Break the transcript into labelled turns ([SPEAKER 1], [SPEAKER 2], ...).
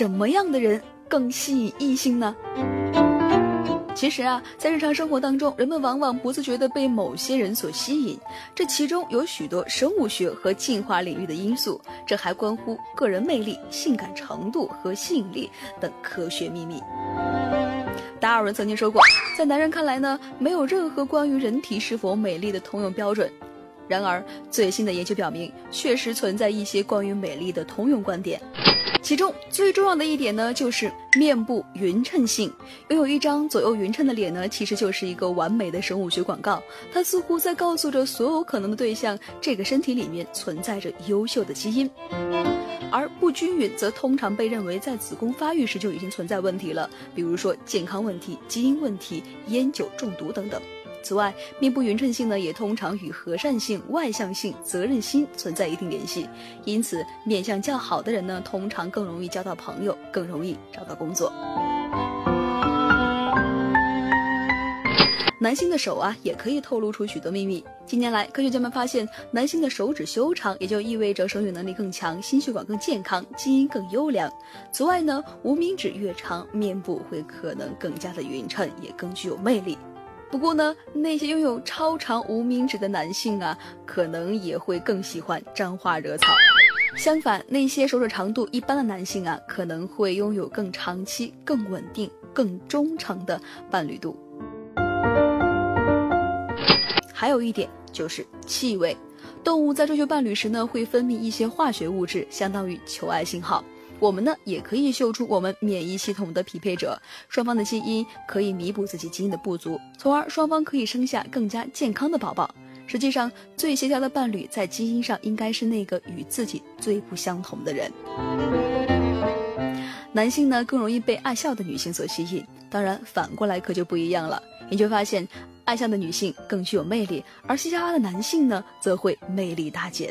[SPEAKER 1] 什么样的人更吸引异性呢？其实啊，在日常生活当中，人们往往不自觉地被某些人所吸引，这其中有许多生物学和进化领域的因素，这还关乎个人魅力、性感程度和吸引力等科学秘密。达尔文曾经说过，在男人看来呢，没有任何关于人体是否美丽的通用标准。然而，最新的研究表明，确实存在一些关于美丽的通用观点。其中最重要的一点呢，就是面部匀称性。拥有一张左右匀称的脸呢，其实就是一个完美的生物学广告。它似乎在告诉着所有可能的对象，这个身体里面存在着优秀的基因。而不均匀则通常被认为在子宫发育时就已经存在问题了，比如说健康问题、基因问题、烟酒中毒等等。此外，面部匀称性呢，也通常与和善性、外向性、责任心存在一定联系。因此，面相较好的人呢，通常更容易交到朋友，更容易找到工作。男性的手啊，也可以透露出许多秘密。近年来，科学家们发现，男性的手指修长，也就意味着生育能力更强，心血管更健康，基因更优良。此外呢，无名指越长，面部会可能更加的匀称，也更具有魅力。不过呢，那些拥有超长无名指的男性啊，可能也会更喜欢沾花惹草。相反，那些手指长度一般的男性啊，可能会拥有更长期、更稳定、更忠诚的伴侣度。还有一点就是气味，动物在追求伴侣时呢，会分泌一些化学物质，相当于求爱信号。我们呢也可以秀出我们免疫系统的匹配者，双方的基因可以弥补自己基因的不足，从而双方可以生下更加健康的宝宝。实际上，最协调的伴侣在基因上应该是那个与自己最不相同的人。男性呢更容易被爱笑的女性所吸引，当然反过来可就不一样了。研究发现，爱笑的女性更具有魅力，而嘻嘻哈哈的男性呢则会魅力大减。